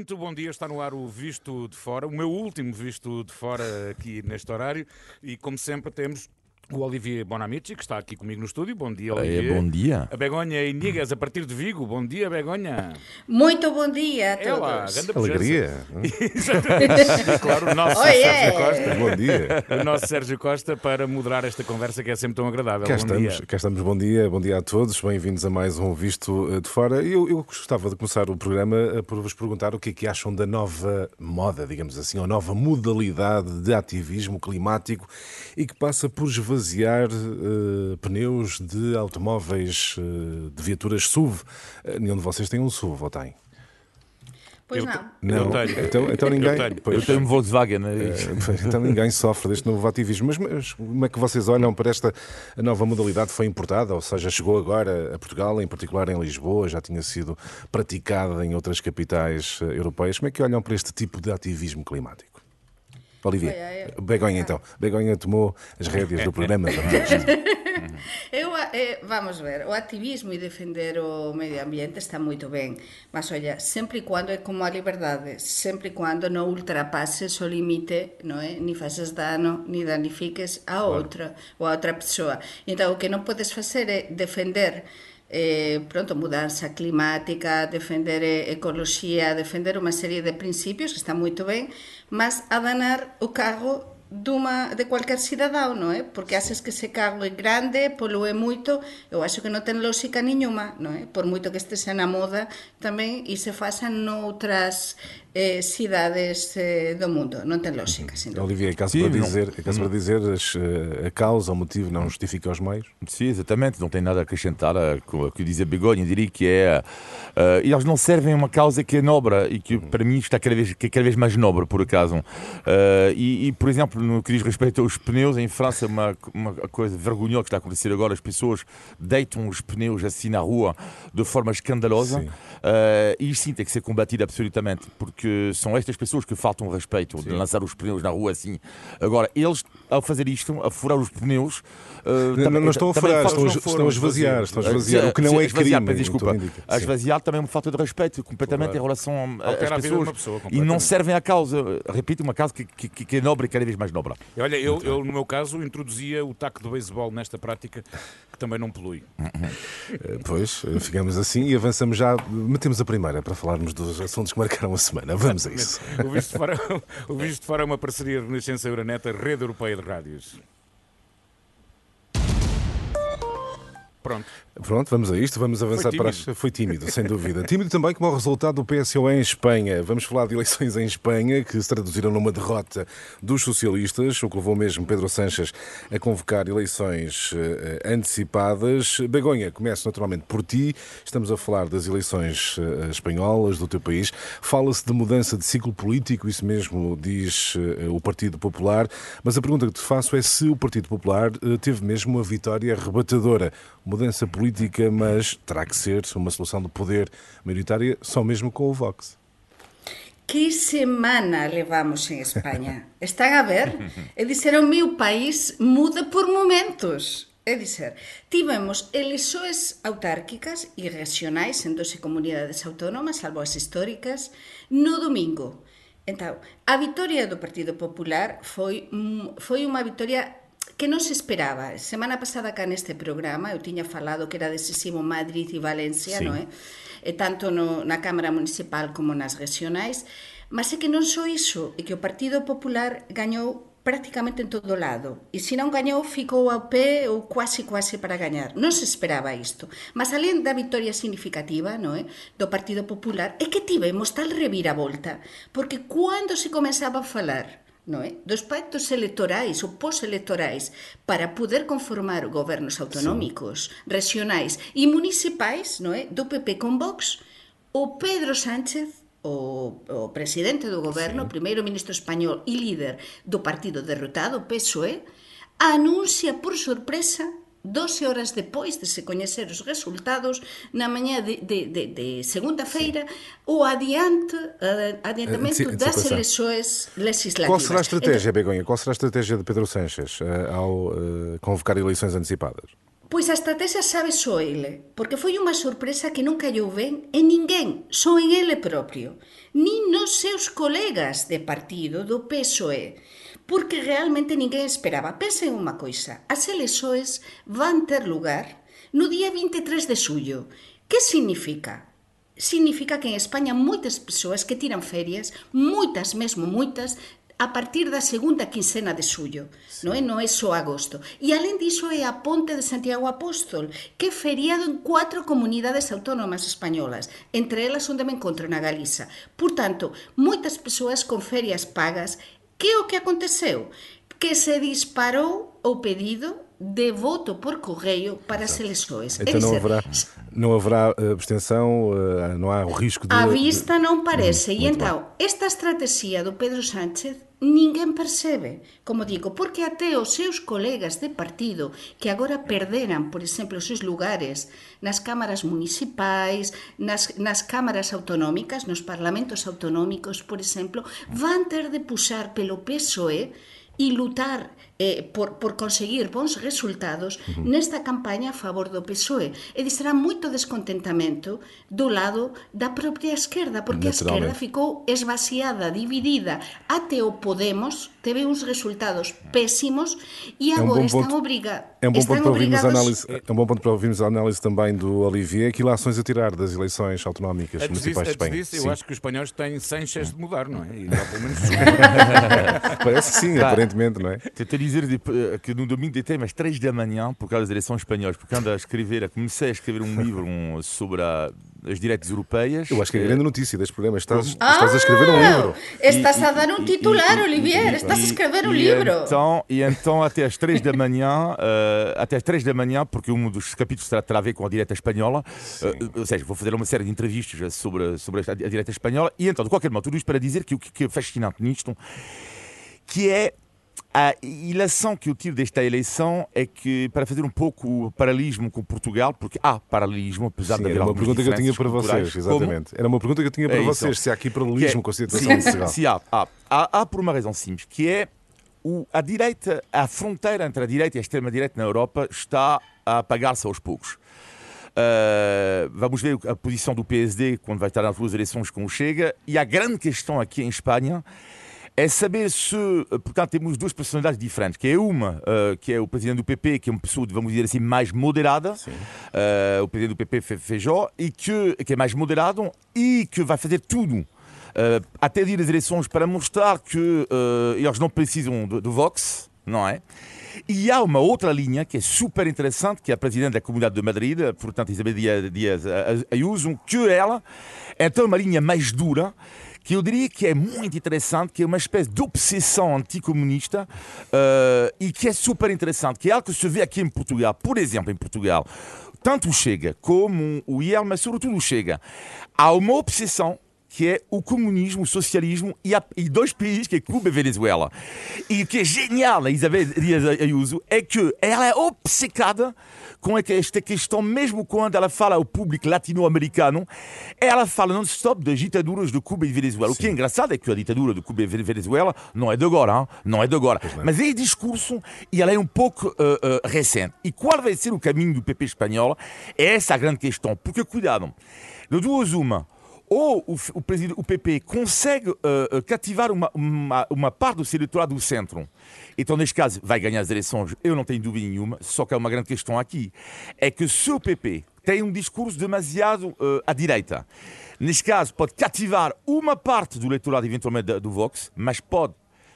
Muito bom dia, está no ar o Visto de Fora, o meu último Visto de Fora aqui neste horário. E como sempre temos o Olivier Bonamici, que está aqui comigo no estúdio. Bom dia, Olivier. É, bom dia. A Begonha Inigas, a partir de Vigo. Bom dia, Begonha. Muito bom dia a É lá, todos. grande Alegria. Exatamente. claro, o nosso Oh, Sérgio yeah. Costa. Bom dia. O nosso Sérgio Costa para moderar esta conversa que é sempre tão agradável. Cá bom estamos, dia. cá estamos, bom dia, bom dia a todos, bem-vindos a mais um Visto eh, de Fora. Eu, eu gostava de começar o programa eh, por vos perguntar o que é que acham da nova moda, digamos assim, ou nova modalidade de ativismo climático e que passa por esvaziar eh, pneus de automóveis, eh, de viaturas SUV. Eh, nenhum de vocês tem um SUV, ou tem? Pois Eu não. Não, Eu tenho. Então, então ninguém. Eu tenho. Pois. Eu tenho um Volkswagen. né? Eh, Então ninguém sofre deste novo ativismo. Mas, mas como é que vocês olham para esta nova modalidade? Foi importada, ou seja, chegou agora a Portugal, em particular em Lisboa, já tinha sido praticada em outras capitais europeias. Como é que olham para este tipo de ativismo climático? Olivia, Olha, eu- Begonha então. Begonha tomou as rédeas do programa. Eu, eh, vamos ver, o activismo e defender o medio ambiente está moito ben, mas olla, sempre e cando é como a liberdade, sempre e cando non ultrapases o limite, non é? Ni faces dano, ni danifiques a outra ou a outra persoa. Entón, o que non podes facer é defender eh, pronto, mudanza climática, defender eh, ecoloxía, defender unha serie de principios que están moito ben, mas a danar o cargo duma, de cualquier cidadão, non é? Porque haces que ese cargo é grande, polue moito, eu acho que non ten lógica niñuma, non é? Por moito que estes na moda tamén e se façan noutras eh, cidades eh, do mundo, non ten lógica, sin dúvida. Olivia, é caso Sim, para não. dizer, é caso para dizer as, eh, a causa, o motivo não justifica os meios? Sim, exatamente, não tem nada a acrescentar a o que dizia Begonha, diria que é. eh, eles não servem a uma causa que é nobre e que para mim está cada vez, que é cada vez mais nobre, por acaso. Eh, e, e, por exemplo, no que diz respeito aos pneus, em França, uma, uma coisa vergonhosa que está a acontecer agora: as pessoas deitam os pneus assim na rua de forma escandalosa. Sim. Eh, e isso sim tem que ser combatido absolutamente, porque são estas pessoas que faltam respeito de lançar os pneus na rua assim. Agora, eles, ao fazer isto, a furar os pneus. eh, Não, também- não estão a furar, estão, estão a esvaziar, estão a esvaziar, o que não é esvaziar, crime. desculpa. A Sim. esvaziar também é uma falta de respeito, completamente Claro. em relação a- às de pessoas. pessoa, e não servem à causa. Repito, uma causa que, que, que é nobre e cada vez mais nobre. Olha, eu, eu, no meu caso, introduzia o taco do beisebol nesta prática, que também não polui. Eh, Pois, eh, ficamos assim e avançamos já. Metemos a primeira para falarmos dos assuntos que marcaram a semana. Vamos a isso. O Visto de Fora, o Visto Fora é uma parceria Renascença Euronet, a rede europeia de rádios. Pronto. Pronto, vamos a isto. Vamos avançar para as... Foi tímido, sem dúvida. Tímido também como o resultado do PSOE em Espanha. Vamos falar de eleições em Espanha que se traduziram numa derrota dos socialistas, o que levou mesmo Pedro Sánchez a convocar eleições eh, antecipadas. Begonha, começo naturalmente por ti. Estamos a falar das eleições eh, espanholas do teu país. Fala-se de mudança de ciclo político, isso mesmo diz eh, o Partido Popular. Mas a pergunta que te faço é se o Partido Popular teve mesmo uma vitória arrebatadora. Mudança política, mas terá que ser uma solução de poder maioritária só mesmo com o Vox. Que semana levamos en España? Están a ver? É dizer, o meu país muda por momentos. É dizer, tivemos eleições autárquicas e regionais en 12 comunidades autónomas, salvo as históricas, no domingo. Entón, a vitoria do Partido Popular foi, foi unha vitoria que non se esperaba. Semana pasada cá neste programa eu tiña falado que era decisivo Madrid e Valencia, sí. non é? E tanto no, na Cámara Municipal como nas regionais, mas é que non só iso, é que o Partido Popular gañou prácticamente en todo lado. E se non gañou, ficou ao pé ou quase quase para gañar. Non se esperaba isto. Mas alén da victoria significativa non é? do Partido Popular, é que tivemos tal reviravolta, porque cando se comenzaba a falar non é? dos pactos electorais ou postelectorais para poder conformar gobernos autonómicos, sí. regionais e municipais non é? do PP con Vox, o Pedro Sánchez o, o presidente do goberno, sí. primeiro ministro español e líder do partido derrotado, PSOE, anuncia por sorpresa 12 horas depois de se coñecer os resultados na mañá de, de, de, de segunda-feira o adiante uh, adiantamento Anti- das antecipação. eleições legislativas. Qual será a estratégia, Begonha? Qual será a estratégia de Pedro Sanches eh, ao eh, convocar eleições antecipadas? Pois a estrategia sabe só ele, porque foi unha sorpresa que non callou ben en ninguén, só en ele propio, nin nos seus colegas de partido do PSOE, porque realmente ninguén esperaba. Pensen unha coisa, as elexoes van ter lugar no día 23 de xullo. Que significa? Significa que en España moitas persoas que tiran ferias, moitas mesmo moitas, a partir da segunda quincena de xullo, sí. non é? Non é só agosto. E alén diso é a Ponte de Santiago Apóstol, que é feriado en cuatro comunidades autónomas españolas, entre elas onde me encontro na Galiza. Por tanto, moitas persoas con ferias pagas, que é o que aconteceu? Que se disparou o pedido de voto por correio para as eleições. Então é dizer, não haverá, não haverá eh, abstenção, eh, não há o risco de... À vista não parece. Hum, e então, esta estratégia do Pedro Sánchez ninguén percebe, como digo, porque até os seus colegas de partido que agora perderan, por exemplo, os seus lugares nas cámaras municipais, nas, nas cámaras autonómicas, nos parlamentos autonómicos, por exemplo, van ter de puxar pelo PSOE e lutar eh, por, por conseguir bons resultados uh -huh. nesta campaña a favor do PSOE. E será moito descontentamento do lado da propia esquerda, porque a esquerda ficou esvaciada, dividida. Até o Podemos teve uns resultados pésimos e agora é um están obrigados. É um bom ponto para ouvirmos análise, é um bom ponto para ouvirmos a análise também do Olivier, que ações a tirar das eleições autonómicas antes municipais disso, de Espanha. Disso, eu acho que os espanhóis têm sem chance de mudar, não é? E pelo menos Parece que sim, claro. aparentemente, não é? Dizer eh, que no domingo de às três da manhã, por causa das eleições espanholas, porque ando a escrever, comecei a escrever um livro um, sobre a as direitos europeias. Eu acho que é a grande notícia deste programa. Estás, ah, estás a escrever um livro. Estás a dar um titular, e, Olivier. Estás a escrever um livro. Então, e então, até às três da manhã, uh, até às três da manhã, porque um dos capítulos terá a ver com a direita espanhola, uh, ou seja, vou fazer uma série de entrevistas sobre, sobre a, a direita espanhola. E então, de qualquer modo, tudo isto para dizer que o que é fascinante nisto, que é a ilação que eu tive desta eleição é que, para fazer um pouco o paralelismo com Portugal, porque há paralelismo, apesar sim, de haver Era uma pergunta que eu tinha para vocês, exatamente. Como? Era uma pergunta que eu tinha para é vocês, se há aqui paralelismo é, com a situação sim, de Portugal. Sim, há, há, há, há, por uma razão simples, que é o, a direita, a fronteira entre a direita e a extrema-direita na Europa está a apagar-se aos poucos. Uh, vamos ver a posição do PSD quando vai estar nas duas eleições com o Chega. E a grande questão aqui em Espanha é saber se, portanto, temos duas personalidades diferentes, que é uma, uh, que é o presidente do PP, que é uma pessoa, vamos dizer assim, mais moderada, uh, o presidente do PP, Feijó, e que, que é mais moderado e que vai fazer tudo uh, até ir às eleições para mostrar que eles não precisam do, do Vox, não é? E há uma outra linha que é super interessante, que é a presidente da Comunidade de Madrid, portanto, Isabel Dias Ayuso, que ela é então uma linha mais dura, que eu diria que é muito interessante, que é uma espécie de obsessão anticomunista uh, e que é super interessante, que é algo que se vê aqui em Portugal. Por exemplo, em Portugal, tanto o Chega como o IEL, mas sobretudo o Chega, há uma obsessão que é o comunismo, o socialismo e, a, e dois países, que é Cuba e Venezuela. E o que é genial a Isabel Dias Ayuso é que ela é obcecada com esta questão, mesmo quando ela fala ao público latino-americano, ela fala non-stop das ditaduras de Cuba e Venezuela. Sim. O que é engraçado é que a ditadura de Cuba e Venezuela não é de agora, hein? não é de agora. Mas é discurso ela é um pouco uh, uh, recente. E qual vai ser o caminho do PP espanhol? É essa a grande questão. Porque, cuidado, de duas uma, ou o, o, o PP consegue uh, cativar uma, uma, uma parte do seu eleitorado do centro, então neste caso vai ganhar as eleições, eu não tenho dúvida nenhuma, só que há uma grande questão aqui, é que se o PP tem um discurso demasiado uh, à direita, neste caso pode cativar uma parte do eleitorado eventualmente do Vox, mas pode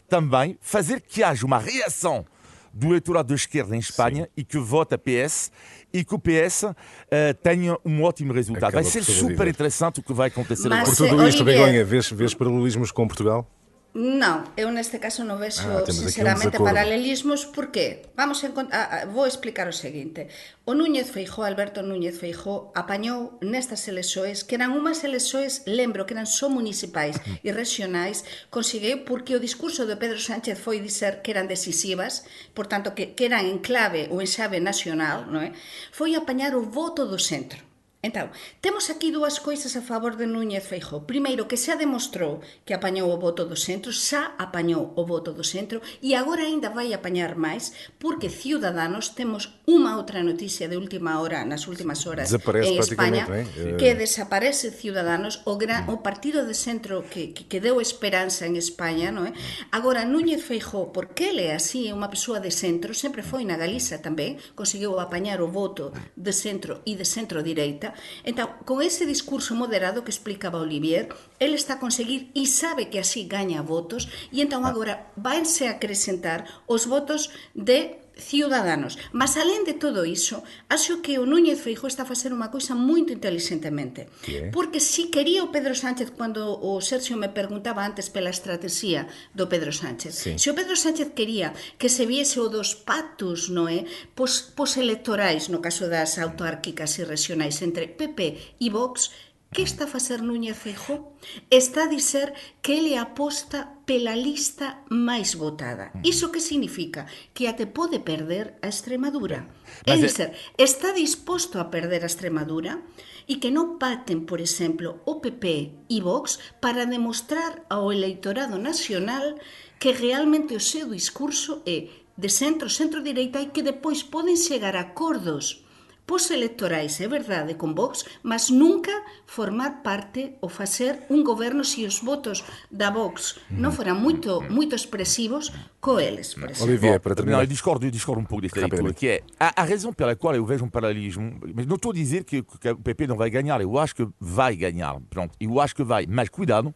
também fazer que haja uma reação do eleitorado da esquerda em Espanha Sim. e que vota PS e que o PS uh, eh, tenha um ótimo resultado. Acaba vai ser super interessante o que vai acontecer. Mas, Por tudo isto, Begonha, vês, vês paralelismos com Portugal? Non, eu neste caso non vexo ah, sinceramente paralelismos porque vamos a, a, vou explicar o seguinte. O Núñez Feijó, Alberto Núñez Feijó, apañou nestas elexoes que eran umas elexoes, lembro que eran só municipais e regionais, conseguiu porque o discurso de Pedro Sánchez foi dizer que eran decisivas, por tanto que, que eran en clave ou en xave nacional, non é? Foi apañar o voto do centro Entón, temos aquí dúas coisas a favor de Núñez Feijó. Primeiro, que xa demostrou que apañou o voto do centro, xa apañou o voto do centro e agora aínda vai apañar máis porque Ciudadanos temos unha outra noticia de última hora, nas últimas horas desaparece en España, eh? eh? que desaparece Ciudadanos, o, gran, o partido de centro que, que, que deu esperanza en España. Non é? Agora, Núñez Feijó, porque ele é así, é unha persoa de centro, sempre foi na Galiza tamén, conseguiu apañar o voto de centro e de centro-direita, Entón, con ese discurso moderado que explicaba Olivier, ele está a conseguir e sabe que así gaña votos e entón agora vanse a acrescentar os votos de ciudadanos. Mas, alén de todo iso, acho que o Núñez Feijó está a facer unha cousa moito inteligentemente. Porque si quería o Pedro Sánchez, cando o Sergio me preguntaba antes pela estrategia do Pedro Sánchez, sí. se o Pedro Sánchez quería que se viese o dos pactos no é, pos, pos electorais, no caso das autarquicas e regionais, entre PP e Vox, Que está a facer Núñez Feijó? Está a dizer que ele aposta pela lista máis votada. Mm. Iso que significa? Que até pode perder a Extremadura. É dizer, está disposto a perder a Extremadura e que non paten, por exemplo, o PP e Vox para demostrar ao eleitorado nacional que realmente o seu discurso é de centro, centro-direita e que depois poden chegar a acordos postelectorais, é verdade, con Vox, mas nunca formar parte ou facer un goberno se os votos da Vox non foran moito moito expresivos co eles, por exemplo. Olivier, para não, terminar. eu discordo, eu discordo um pouco desta leitura, que é a, a razão pela qual eu vejo um paralelismo, mas não estou a dizer que, que o PP não vai ganhar, eu acho que vai ganhar, pronto, eu acho que vai, mas cuidado,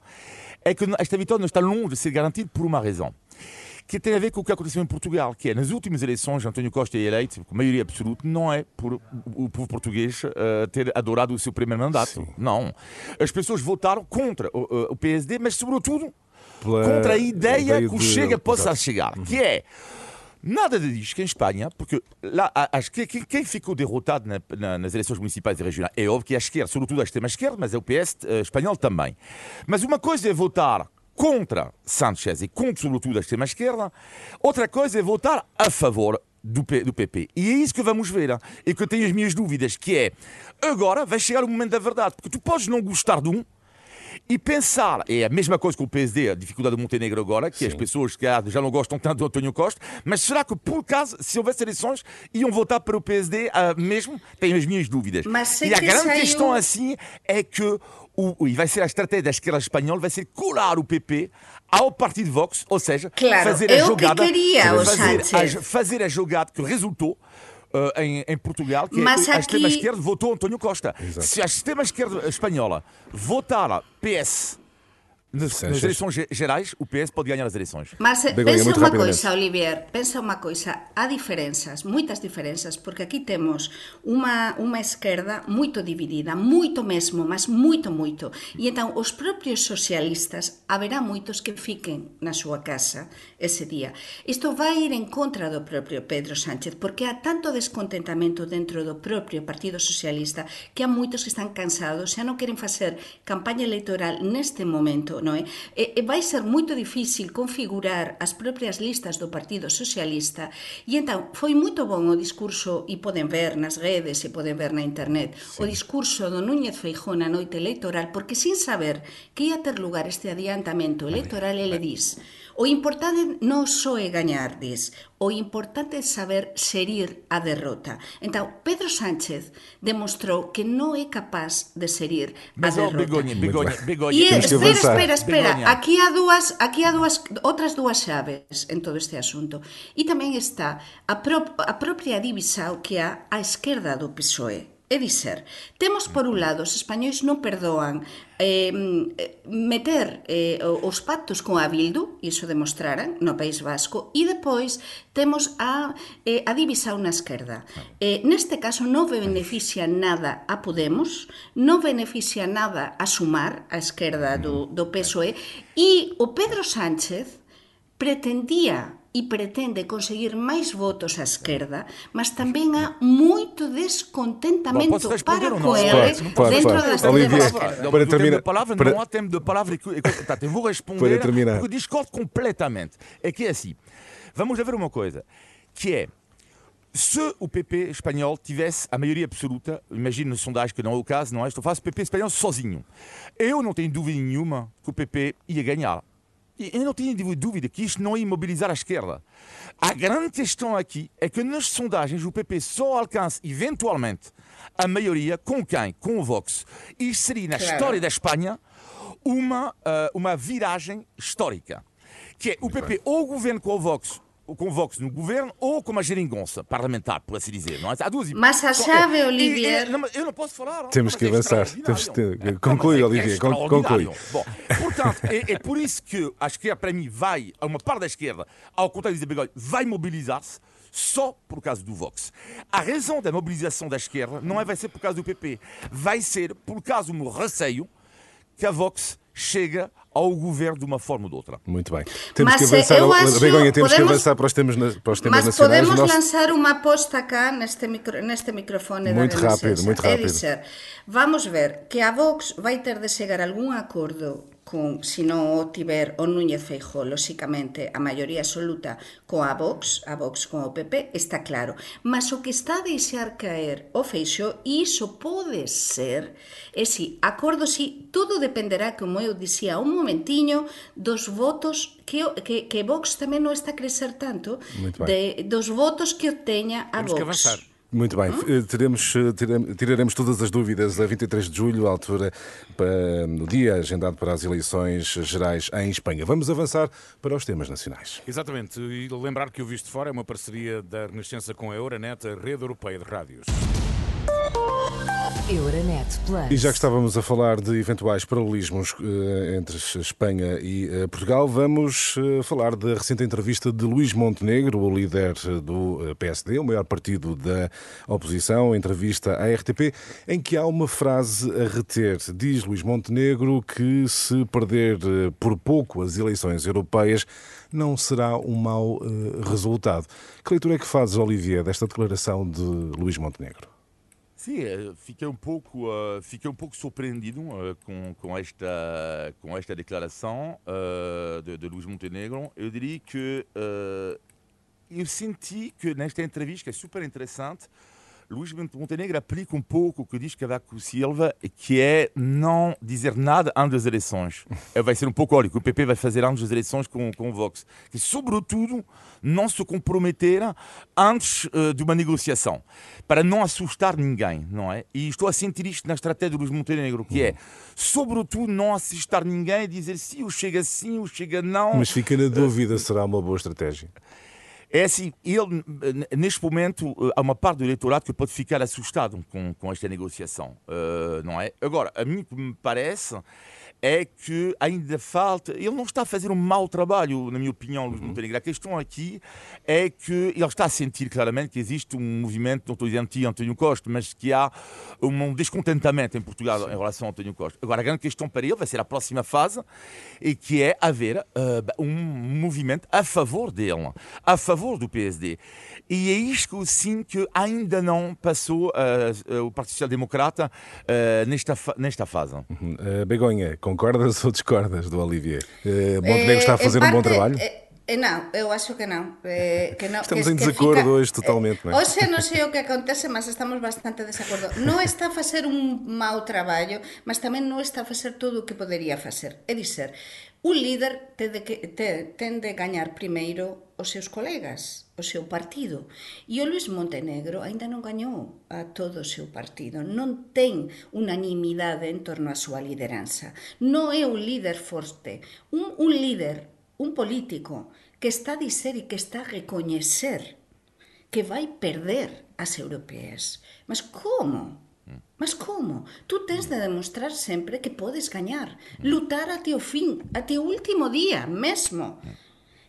é que esta vitória não está longe de ser garantida por uma razão. Que tem a ver com o que aconteceu em Portugal, que é nas últimas eleições, António Costa é eleito, com maioria absoluta, não é por o povo português eh, ter adorado o seu primeiro mandato. Não. As pessoas votaram contra o, o PSD, mas sobretudo Pela contra a ideia ideia que o de- Chega possa Exato. chegar, que é nada diz que em Espanha, porque lá acho que que- quem ficou derrotado na- na- nas eleições municipais e regionais é óbvio que é a esquerda, sobretudo a extrema-esquerda, mas é o PS eh, espanhol também. Mas uma coisa é votar contra Sánchez e contra, sobretudo, a extrema-esquerda, outra coisa é votar a favor do, P- do PP. E é isso que vamos ver. E que eu tenho as minhas dúvidas, que é agora vai chegar o momento da verdade, porque tu podes não gostar de um, e pensar, é a mesma coisa com o PSD, a dificuldade do Montenegro agora, que as pessoas que já não gostam tanto do António Costa, mas será que por acaso, se houvesse eleições, iam votar para o PSD ah, mesmo? Tenho as minhas dúvidas. E a grande saiu- questão assim é que o, e vai ser a estratégia da esquerda espanhola, vai ser colar o PP ao partido Vox, ou seja, Claro, fazer é a o que jogada, queria o fazer, a, fazer a jogada que resultou ah, em, em Portugal, que Mas a aqui- extrema-esquerda votou António Costa. Se a extrema-esquerda espanhola votar PS nas, eleições ge- gerais, o PS pode ganhar as eleições. Mas pensa muito rapidamente. coisa, Olivier, pensa unha coisa, há diferenzas, moitas diferenzas, porque aquí temos unha, unha esquerda moito dividida, moito mesmo, mas moito, moito. E entón, os propios socialistas, haberá moitos que fiquen na súa casa ese día. Isto vai ir en contra do propio Pedro Sánchez, porque há tanto descontentamento dentro do propio Partido Socialista que há moitos que están cansados, xa non queren facer campaña electoral neste momento, non é? Eh? E, e vai ser moito difícil configurar as propias listas do Partido Socialista e entón foi moito bon o discurso e poden ver nas redes e poden ver na internet sí. o discurso do Núñez Feijón na noite electoral porque sin saber que ia ter lugar este adiantamento electoral ele dis O importante non só é gañardes, o importante é saber serir a derrota. Entón, Pedro Sánchez demostrou que non é capaz de serir a derrota. Begoña, Begoña, Begoña. E, espera, espera, espera, Begoña. aquí há dúas, aquí há dúas, outras dúas chaves en todo este asunto. E tamén está a, pro, a propia divisao que há á esquerda do PSOE É dicer, temos por un lado, os españois non perdoan eh, meter eh, os pactos con a Bildu, iso demostraran no País Vasco, e depois temos a, eh, a divisao na esquerda. Eh, neste caso non beneficia nada a Podemos, non beneficia nada a Sumar, a esquerda do, do mm, PSOE, e o Pedro Sánchez pretendía e pretende conseguir máis votos á esquerda, mas tamén há moito descontentamento Bom, para ou não? co Pode, ele pode, dentro pode. das Olivier, esquerda. Para terminar- de palavra para- não há tempo de palavra. que- tá, Eu vou responder porque discordo completamente. É que é assim. Vamos a ver uma coisa, que é se o PP espanhol tivesse a maioria absoluta, imagino no sondagem que não é o caso, não é? Estou a falar o PP espanhol sozinho. Eu não tenho dúvida nenhuma que o PP ia ganhar. E eu não tenho dúvida que isto não ia imobilizar a esquerda. A grande questão aqui é que nas sondagens o PP só alcança eventualmente a maioria com quem? Com o Vox. Isto seria, na claro. história da Espanha, uma, uh, uma viragem histórica. Que é o PP ou o governo com o Vox com o Vox no governo ou com uma geringonça parlamentar, por assim dizer. Não é? Há duas Mas a chave, Olivier. eu não posso falar. Temos que avançar. Temos que... Conclui, Olivier. Conclui. Bom, portanto, é, é, por isso que a esquerda, para mim, vai, uma parte da esquerda, ao contrário de Begolho, vai mobilizar-se só por causa do Vox. A razão da mobilização da esquerda não é, vai ser por causa do PP, vai ser por causa do receio que a Vox chega ao governo de uma forma ou de outra. Muito bem. Temos mas, que avançar, acho, Begonha, temos podemos, que avançar para os temas, para os temas mas nacionais. Mas podemos lançar uma aposta cá neste, micro, neste microfone muito da rápido, muito rápido. É dizer, vamos ver que a Vox vai ter de chegar a algum acordo con, se non o tiver o Núñez Feijó, lóxicamente, a maioría absoluta coa Vox, a Vox con o PP, está claro. Mas o que está a deixar caer o Feixo, iso pode ser, e si, acordo si, todo dependerá, como eu dixía un momentiño, dos votos que, que, que Vox tamén non está a crecer tanto, de, dos votos que obteña a Temos Vox. Que avanzar. Muito bem, hum? teremos, eh, tiraremos todas as dúvidas a 23 de julho, à altura, para, no dia agendado para as eleições gerais em Espanha. Vamos avançar para os temas nacionais. Exatamente, e lembrar que o Visto Fora é uma parceria da Renascença com a Euronet, a rede europeia de rádios. Euronet Plus. E já que estávamos a falar de eventuais paralelismos uh, entre Espanha e uh, Portugal, vamos uh, falar da recente entrevista de Luís Montenegro, o líder do PSD, o maior partido da oposição, entrevista à RTP, em que há uma frase a reter. Diz Luís Montenegro que se perder por pouco as eleições europeias, não será um mau resultado. Que leitura é que fazes, Olivier, desta declaração de Luís Montenegro? Sim, eh, fiquei um pouco, uh, fiquei um pouco surpreendido uh, com, com, esta, com esta declaração uh, de, de Montenegro. Eu diria que eu senti que nesta entrevista, que é super interessante, Luís Montenegro aplica um pouco o que diz Cavaco Silva, que é não dizer nada antes das eleições. Vai ser um pouco, olha, que o PP vai fazer antes das eleições com, com o Vox. Que, sobretudo, não se comprometer antes uh, de uma negociação, para não assustar ninguém, não é? E estou a sentir isto na estratégia do Luís Montenegro, que é, sobretudo, não assustar ninguém e dizer sim, o chega sim, o chega não. Mas fica na dúvida, será uma boa estratégia? É assim, ele, neste momento, eh, há uma parte do eleitorado que pode ficar assustado com, com esta negociação, uh, não é? Agora, a mim que me parece é que ainda falta. Ele não está a fazer um mau trabalho, na minha opinião, Luís uhum. Montenegro. A questão aqui é que ele está a sentir claramente que existe um movimento, não estou anti-António Costa, mas que há um descontentamento em Portugal Sim. em relação a António Costa. Agora, a grande questão para ele vai ser a próxima fase, e que é haver uh, um movimento a favor dele, a favor do PSD. E é isto sinto que ainda não passou uh, uh, o Partido Social Democrata nesta, nesta fase. Uhum. Begonha, Concordas ou discordas do Olivier? Eh, Montenegro está a fazer parte, um bom trabalho? Eh, não, eu acho que não. Eh, que não estamos que, em desacordo fica, hoje totalmente. Não é? Hoxe non sei o que acontece, mas estamos bastante desacordo. Non está a facer un mau traballo, mas tamén non está a facer todo o que podería facer. É dizer, un líder ten de, que, te, ten de gañar primeiro os seus colegas, o seu partido. E o Luis Montenegro aínda non gañou a todo o seu partido. Non ten unanimidade en torno á súa lideranza. Non é un líder forte. Un, un líder, un político, que está a dizer e que está a recoñecer que vai perder as europeas. Mas como? Mas como? Tú tens de demostrar sempre que podes gañar, lutar até o fin, até o último día mesmo.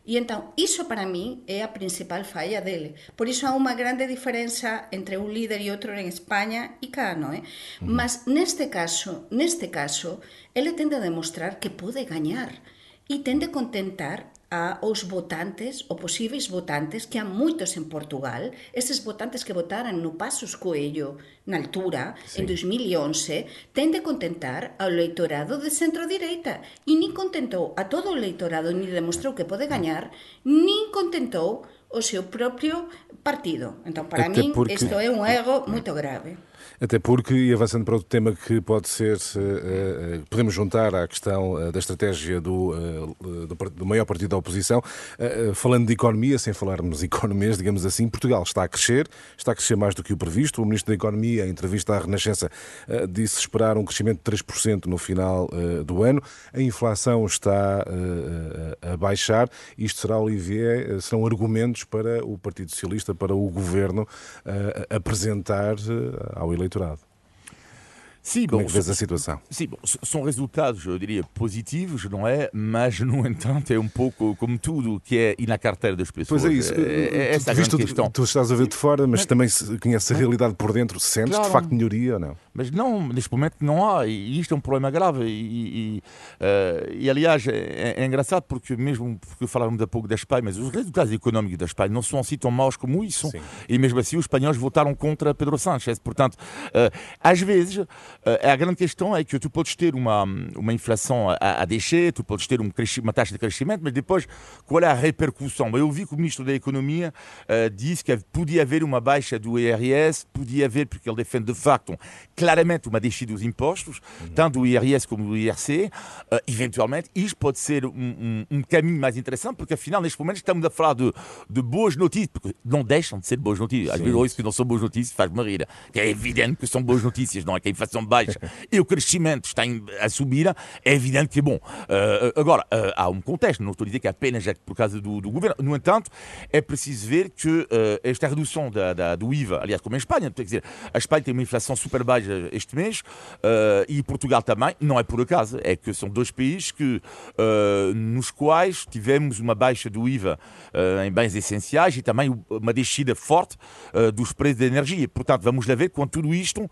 E entón, iso para mí é a principal falla dele. Por iso há unha grande diferenza entre un líder e outro en España e cá, é? Uh Mas neste caso, neste caso, ele tende a demostrar que pode gañar e tende a contentar aos votantes, ou posíveis votantes, que há moitos en Portugal, estes votantes que votaran no Pasos Coello, na altura, sí. en 2011, ten de contentar ao leitorado de centro-direita, e nin contentou a todo o leitorado, nin demostrou que pode gañar, nin contentou o seu propio partido. Entón, para Até min, porque... isto é un ego moito grave. Até porque, e avançando para outro tema que pode ser, eh, eh, podemos juntar à questão eh, da estratégia do, do, do maior partido da oposição, falando de economia, sem falarmos economês, digamos assim, Portugal está a crescer, está a crescer mais do que o previsto. O Ministro da Economia, em entrevista à Renascença, disse esperar um crescimento de 3% no final do ano. A inflação está a baixar. Isto será, Olivier, serão argumentos para o Partido Socialista, para o Governo apresentar ao eleitorado. Sim, Como é bom, que vês a situação? Sim, bom, são resultados, eu diria, positivos, não é? Mas, no entanto, é um pouco como tudo que é ir na carteira das pessoas. Pois é isso. É, é essa a tu, tu, estás a ver de fora, mas também se- conheces a realidade por dentro. Sentes Claro. de facto melhoria ou não? Mas não, neste momento não há, e isto é um problema grave. E, e, eh, e, aliás, é, é engraçado porque, mesmo porque falávamos há pouco da Espanha, mas os resultados económicos da Espanha não são assim tão maus como isso. Sim. E mesmo assim, os espanhóis votaram contra Pedro Sánchez. Portanto, eh, às vezes, eh, a grande questão é que tu podes ter uma, uma inflação a, a descer, tu podes ter um uma taxa de crescimento, mas depois, qual é a repercussão? Eu vi que o ministro da Economia eh, disse que podia haver uma baixa do IRS, podia haver, porque ele defende de facto claramente uma descida dos impostos, tanto do IRS como do IRC. Eh, eventualmente, isto pode ser um, um- um caminho mais interessante, porque afinal, neste momento, estamos a falar de, de boas notícias, porque não deixam de ser boas notícias. Às vezes, ouço que não são boas notícias, faz-me rir. Que é evidente que são boas notícias, não é? Que a inflação baixa e o crescimento está a subir, é evidente que é bom. Eh, agora, eh, há um contexto, não estou a dizer que é apenas é por causa do, do governo. No entanto, é preciso ver que eh, esta redução da, da- do IVA, aliás, como em Espanha, quer dizer, a Espanha tem uma inflação super baixa este mês e Portugal também, não é por acaso, é que são dois países que, nos quais tivemos uma baixa do IVA em bens essenciais e também uma descida forte dos preços da energia. Portanto, vamos lá ver quando tudo isto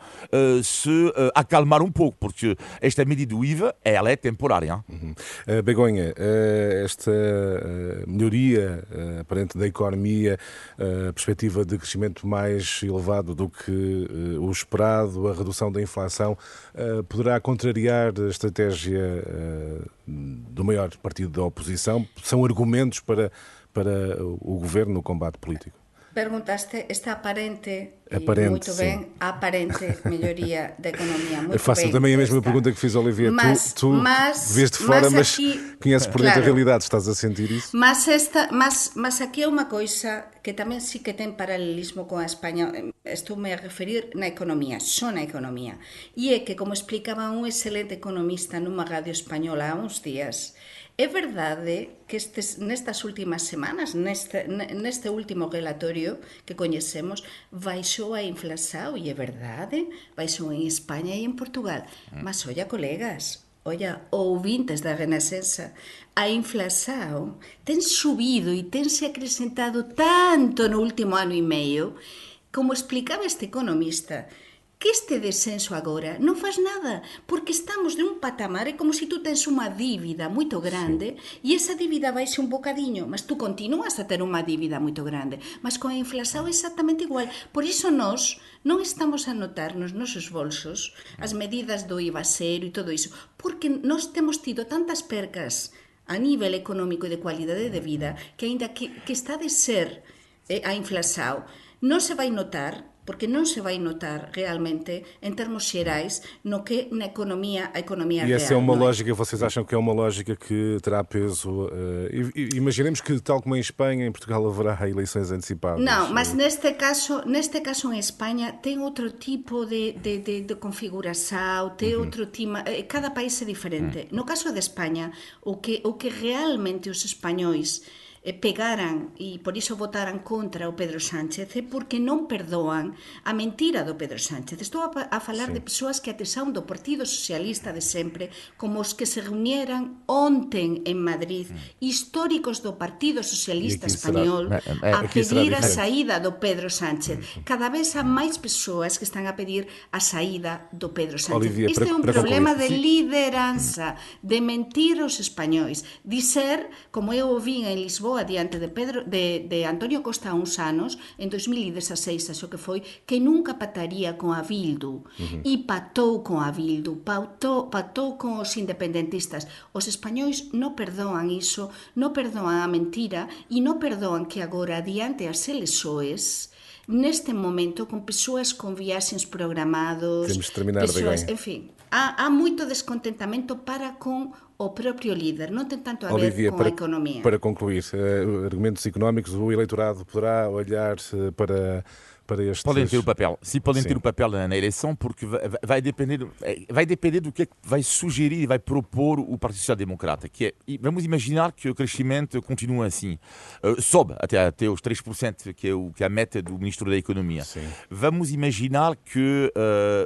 se eh, acalmar um pouco, porque esta medida do IVA, ela é temporária. hein? Uh, Begonha, uh, esta uh, melhoria uh, aparente da economia, uh, a perspectiva de crescimento mais elevado do que uh, o esperado, a redução da inflação, uh, poderá contrariar a estratégia uh, do maior partido da oposição? São argumentos para, para o governo no combate político? Perguntaste esta aparente, Aparente, muito sim. bem, aparente melhoria da economia. Muito Faço bem, também a mesma pergunta que fiz ao Olivier. Mas- tu tu mas- vês de fora, mas, aqui- conheces por dentro Claro. a realidade. Estás a sentir isso? Mas, esta, mas, mas aquí é unha coisa que tamén sí que ten paralelismo con a España Estou me a referir na economía, só na economía E é que, como explicaba un excelente economista nunha radio española há uns días É verdade que estes, nestas últimas semanas, neste, ne- neste último relatorio que coñecemos, baixou a inflación, e é verdade, baixou en España e en Portugal. Mas, olla, colegas, Olla, ouvintes da Renascença, a inflación ten subido e tense acrescentado tanto no último ano e meio, como explicaba este economista, que este descenso agora non faz nada, porque estamos de un patamar, é como se tú tens unha dívida moito grande e esa dívida baixe un bocadiño, mas tú continúas a ter unha dívida moito grande, mas con a inflación é exactamente igual. Por iso nós non estamos a notar nos nosos bolsos as medidas do IVA cero e todo iso, porque nós temos tido tantas percas a nivel económico e de cualidade de vida que aínda que, que está de ser eh, a inflación non se vai notar porque non se vai notar realmente en termos xerais no que na economía a economía E real. essa é uma non lógica, vocês acham que é uma lógica que terá peso? e- e- imaginemos que, tal como em Espanha, em Portugal haverá eleições antecipadas. Mas Eh, neste caso, neste caso en España ten outro tipo de, de, de, de configuración, ten outro tema, eh, cada país é diferente. No caso de España, o que o que realmente os españois eh, Eh, pegaran e por iso votaran contra o Pedro Sánchez é porque non perdoan a mentira do Pedro Sánchez. Estou a, a falar sí. de persoas que atesaun do Partido Socialista de sempre, como os que se reunieran onten en Madrid, históricos do Partido Socialista Español, a pedir a saída do Pedro Sánchez. Cada vez há máis persoas que están a pedir a saída do Pedro Sánchez. Olivia, este é un problema de lideranza, de mentir os españois, dizer, como eu ouvi en Lisboa, adiante de Pedro de, de Antonio Costa uns anos, en 2016, acho que foi, que nunca pataría con a Bildu. Uh -huh. E patou con a Bildu, patou, patou con os independentistas. Os españois non perdoan iso, non perdoan a mentira e non perdoan que agora, adiante as elexoes, neste momento con persoas con viaxes programados, Temos de terminar, persoas, en fin, há, há moito descontentamento para con o propio líder, non ten tanto a ver Olivia, com para, a economia. para concluir, eh, argumentos económicos, o eleitorado poderá olhar para, para estes... Podem ter o papel. Sim, podem Sim. ter o papel na, na eleição, porque vai, vai depender, vai depender do que é que vai sugerir e vai propor o Partido Social Democrata. Que é, vamos imaginar que o crescimento continua assim, uh, sobe até, até os 3%, que é, o, que é a meta do Ministro da Economia. Sim. Vamos imaginar que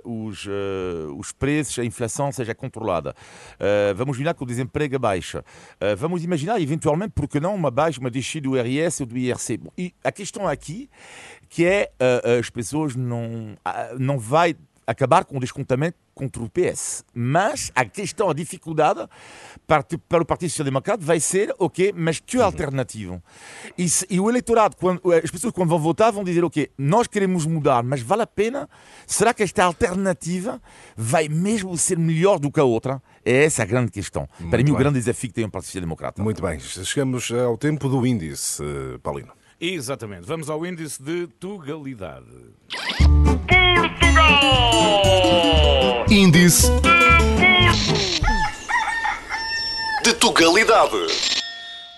uh, os, uh, os preços, a inflação seja controlada. Uh, vamos imaginar que o desemprego baixa. Uh, vamos imaginar, eventualmente, porque não, uma baixa, uma descida do IRS ou do IRC. Bom, e a questão aqui que é uh, as pessoas não, uh, não vai acabar com o descontamento contra o PS. Mas a questão, a dificuldade para, para o Partido Social Democrata vai ser, ok, mas que alternativa? E, se, e o eleitorado, quando, as pessoas quando vão votar vão dizer, ok, nós queremos mudar, mas vale a pena? Será que esta alternativa vai mesmo ser melhor do que a outra? É essa a grande questão. Muito para mim, bem. o grande desafio que tem o Partido Social Democrata. Muito bem, chegamos ao tempo do índice, eh, Paulino. Exatamente. Vamos ao índice de tugalidade. Índice de Tugalidade.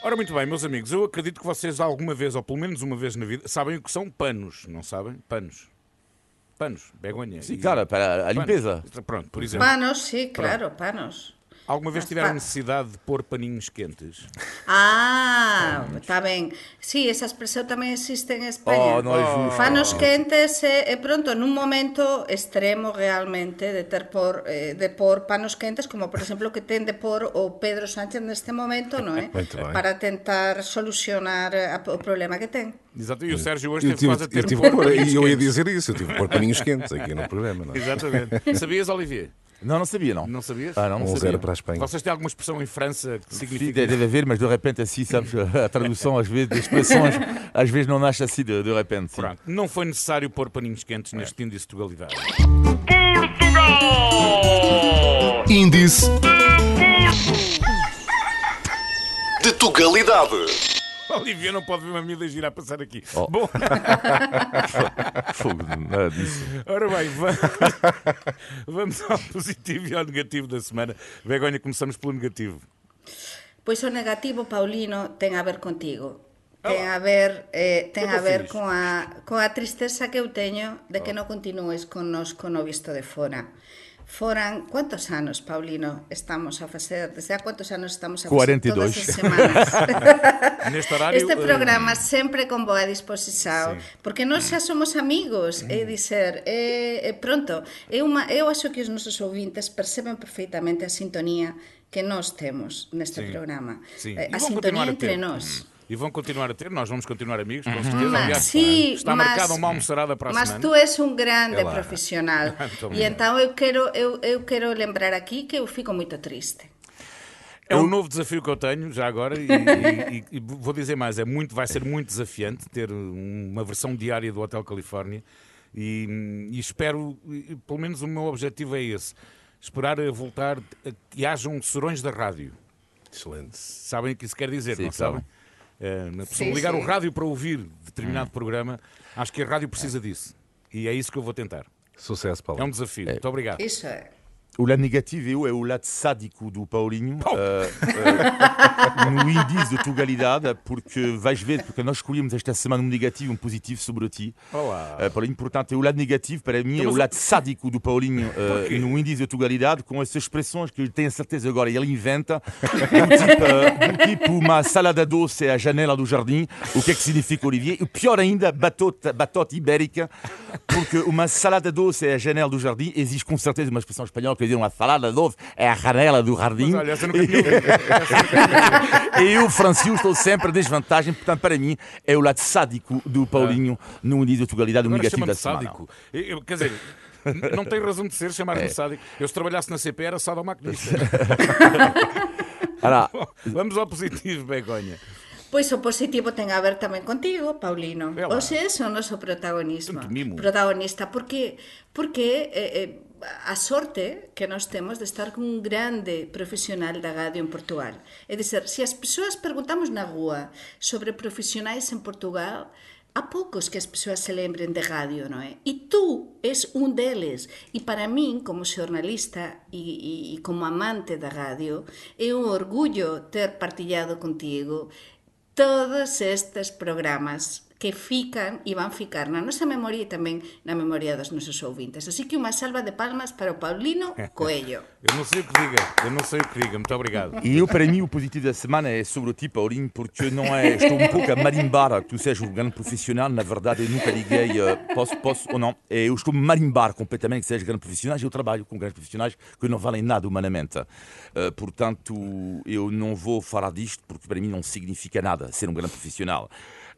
Ora, muito bem, meus amigos, eu acredito que vocês alguma vez, ou pelo menos uma vez na vida, sabem o que são panos, não sabem? Panos. Panos, begonha. Sim, E- claro, para a panos. limpeza. Pronto, por exemplo. Panos, sí, claro, panos. Alguma vez Mas tiveram pa- necessidade de pôr paninhos quentes? Ah, está ben. Sí, esa expresión tamén existe en Oh, España. no é justo. Quentes e, e pronto, nun momento extremo realmente de ter por eh, de por panos quentes, como por exemplo que ten de por o Pedro Sánchez neste momento, non é? Bem. Para tentar solucionar a, o problema que ten. Exato, e o Sérgio hoje Eu teve tive, quase a ter eu de tive pôr pôr- eu ia dizer isso, eu tive que pôr paninhos quentes aqui no programa. Não é? Exatamente. Sabias, Olivier? Não, não sabia, não. Não sabias? Ah, não, não Um sabia. zero para a Espanha. Vocês têm alguma expressão em França que Sim, significa... deve haver, mas de repente assim, sabes, a tradução às vezes, das expressões, às vezes não nasce assim de, de repente. sim. Pronto, não foi necessário pôr paninhos quentes neste índice de tugalidade. Índice de Tugalidade. Olivia não pode ver uma miúda gira a passar aqui. Oh. Bom, Fogo, nada disso. ora bem, va- vamos ao positivo e ao negativo da semana. Begonha, começamos pelo negativo. Pois o negativo, Paulino, ten a ver contigo. Ten a ver, eh, ten a ver con a, con a tristeza que eu teño de que non continues con nos con o visto de fora. Foran, cuántos anos, Paulino, estamos a facer? Desde a cuántos anos estamos a facer 42. todas as semanas? Neste horário. Este eh, programa sempre con boa disposición, Sí. porque nós xa somos amigos, é dicer, é, é pronto, é uma, eu acho que os nosos ouvintes perceben perfeitamente a sintonía que nós temos neste programa. Eh, E A sintonía entre nós. E vão continuar a ter, nós vamos continuar amigos, com certeza. Mas, Aliás, sí, está mas- marcada uma almoçarada para a Mas semana. tú és un grande É lá. profesional. Muito e então eu quero, eu, eu quero lembrar aqui que eu fico muito triste. É um novo desafio que eu tenho já agora e, e- e vou dizer mais, é muito, vai ser muito desafiante ter uma versão diária do Hotel Califórnia e, e espero, e pelo menos o meu objetivo é esse, esperar a voltar a que hajam serões da rádio. Excelente. Sabem o que isso quer dizer, Sim, não sabem. sabem? É, na pessoa Sim, ligar sim. o rádio para ouvir determinado programa, acho que a rádio precisa disso. E é isso que eu vou tentar. Sucesso, É Paulo. um desafio. Muito obrigado. Isso é. O lado negativo eu, é o lado sádico do Paulinho eh, eh, no índice de tugalidade, porque vais ver, porque nós escolhemos esta semana um negativo e um positivo sobre ti. Olá. Uh, portanto, o lado negativo para mim é mas o lado sádico do Paulinho uh, no índice de tugalidade, com essas expressões que eu tenho certeza agora ele inventa, do tipo, uh, do tipo uma salada doce é a janela do jardim, o que é que significa, Olivier? E pior ainda, batota, batota ibérica, porque uma salada doce é a janela do jardim, existe com certeza uma expressão espanhola que diz uma salada doce é a janela do jardim. Mas olha, essa nunca tinha. E eu, Francisco, estou sempre em desvantagem, portanto, para mim, é o lado sádico do Paulinho no índice de tugalidade, o negativo da semana. sádico. Eu- eu- quer dizer, não tem razão de ser chamar-me É. sádico. Eu se trabalhasse na CP era sadomaquinista. Vamos ao positivo, Begonha. Pois o positivo ten a ver tamén contigo, Paulino. É lá. O sea, é o noso protagonismo. Protagonista, porque, porque eh, eh, a sorte que nós temos de estar con un grande profesional da radio en Portugal. É dizer, se as persoas perguntamos na rúa sobre profesionais en Portugal, há poucos que as persoas se lembren de radio, non é? E tú és un deles. E para min, como xornalista e, e, e como amante da radio, é un orgullo ter partillado contigo todos estes programas que fican e van ficar na nosa memoria e tamén na memoria dos nosos ouvintes. Así que unha salva de palmas para o Paulino Coelho. Eu não sei o que diga, eu não sei o que diga. Muito obrigado. E eu, para mim, o positivo da semana é sobre ti, Paulinho, porque não é. Estou um pouco a marimbar que tu sejas um grande profissional. Na verdade, eu nunca liguei, eh, posso, posso ou não. Eh, Eu estou a marimbar completamente que sejas grande profissional. Eu trabalho com grandes profissionais que não valem nada humanamente. Eh, Portanto, eu não vou falar disto porque para mim não significa nada ser um grande profissional.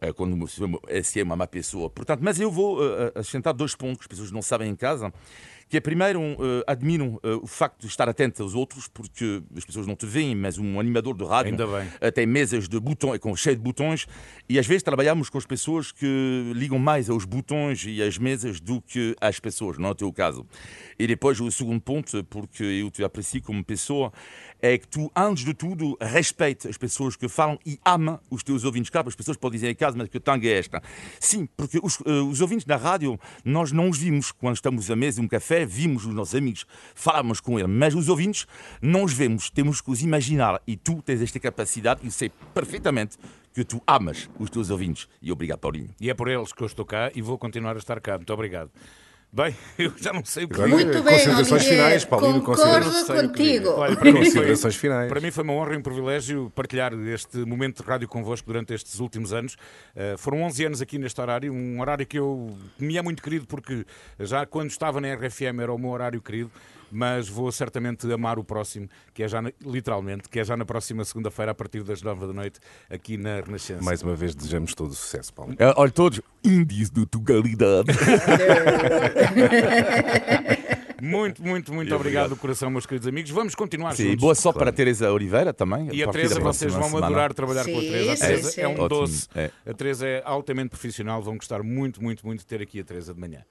Eh, Quando se é uma má pessoa. Portanto, mas eu vou eh, acrescentar dois pontos que as pessoas não sabem em casa que é primeiro um, uh, admiro uh, o facto de estar atento aos outros, porque as pessoas não te veem, mas um animador de rádio uh, tem mesas de botões, com cheio de botões, e às vezes trabalhamos com as pessoas que ligam mais aos botões e às mesas do que às pessoas, não é o teu caso. E depois o segundo ponto, porque eu te aprecio como pessoa, é que tu, antes de tudo, respeite as pessoas que falam e ama os teus ouvintes. Claro, as pessoas podem dizer em casa, mas que tanga é esta? Sim, porque os, os ouvintes da rádio, nós não os vimos quando estamos à mesa de um café, vimos os nossos amigos, falamos com eles, mas os ouvintes não os vemos, temos que os imaginar. E tu tens esta capacidade e sei perfeitamente que tu amas os teus ouvintes. E obrigado, Paulinho. E é por eles que eu estou cá e vou continuar a estar cá. Muito obrigado. Bem, eu já não sei o que. Muito bem, considerações Olivier. finais, Paulino, Concordo contigo. Olha, para mim foi- Considerações finais. Para mim foi uma honra e um privilégio partilhar este momento de rádio convosco durante estes últimos anos. Uh, foram 11 anos aqui neste horário, um horário que eu que me é muito querido porque já quando estava na RFM era o meu horário querido, mas vou certamente amar o próximo, que é já na- literalmente, que é já na próxima segunda-feira a partir das 9 da noite aqui na Renascença. Mais uma vez desejamos todo o sucesso, Paulo. Eh, olha, todos índios de Tugalidade. Muito, muito, muito obrigado do coração, meus queridos amigos. Vamos continuar Sim, juntos. boa sorte para a Teresa Oliveira também. E a Teresa, vocês vão semana. adorar trabalhar com a Sim, Teresa. A sim, Teresa sim. é um Ótimo, doce. é. A Teresa é altamente profissional. Vão gostar muito, muito, muito de ter aqui a Teresa de manhã.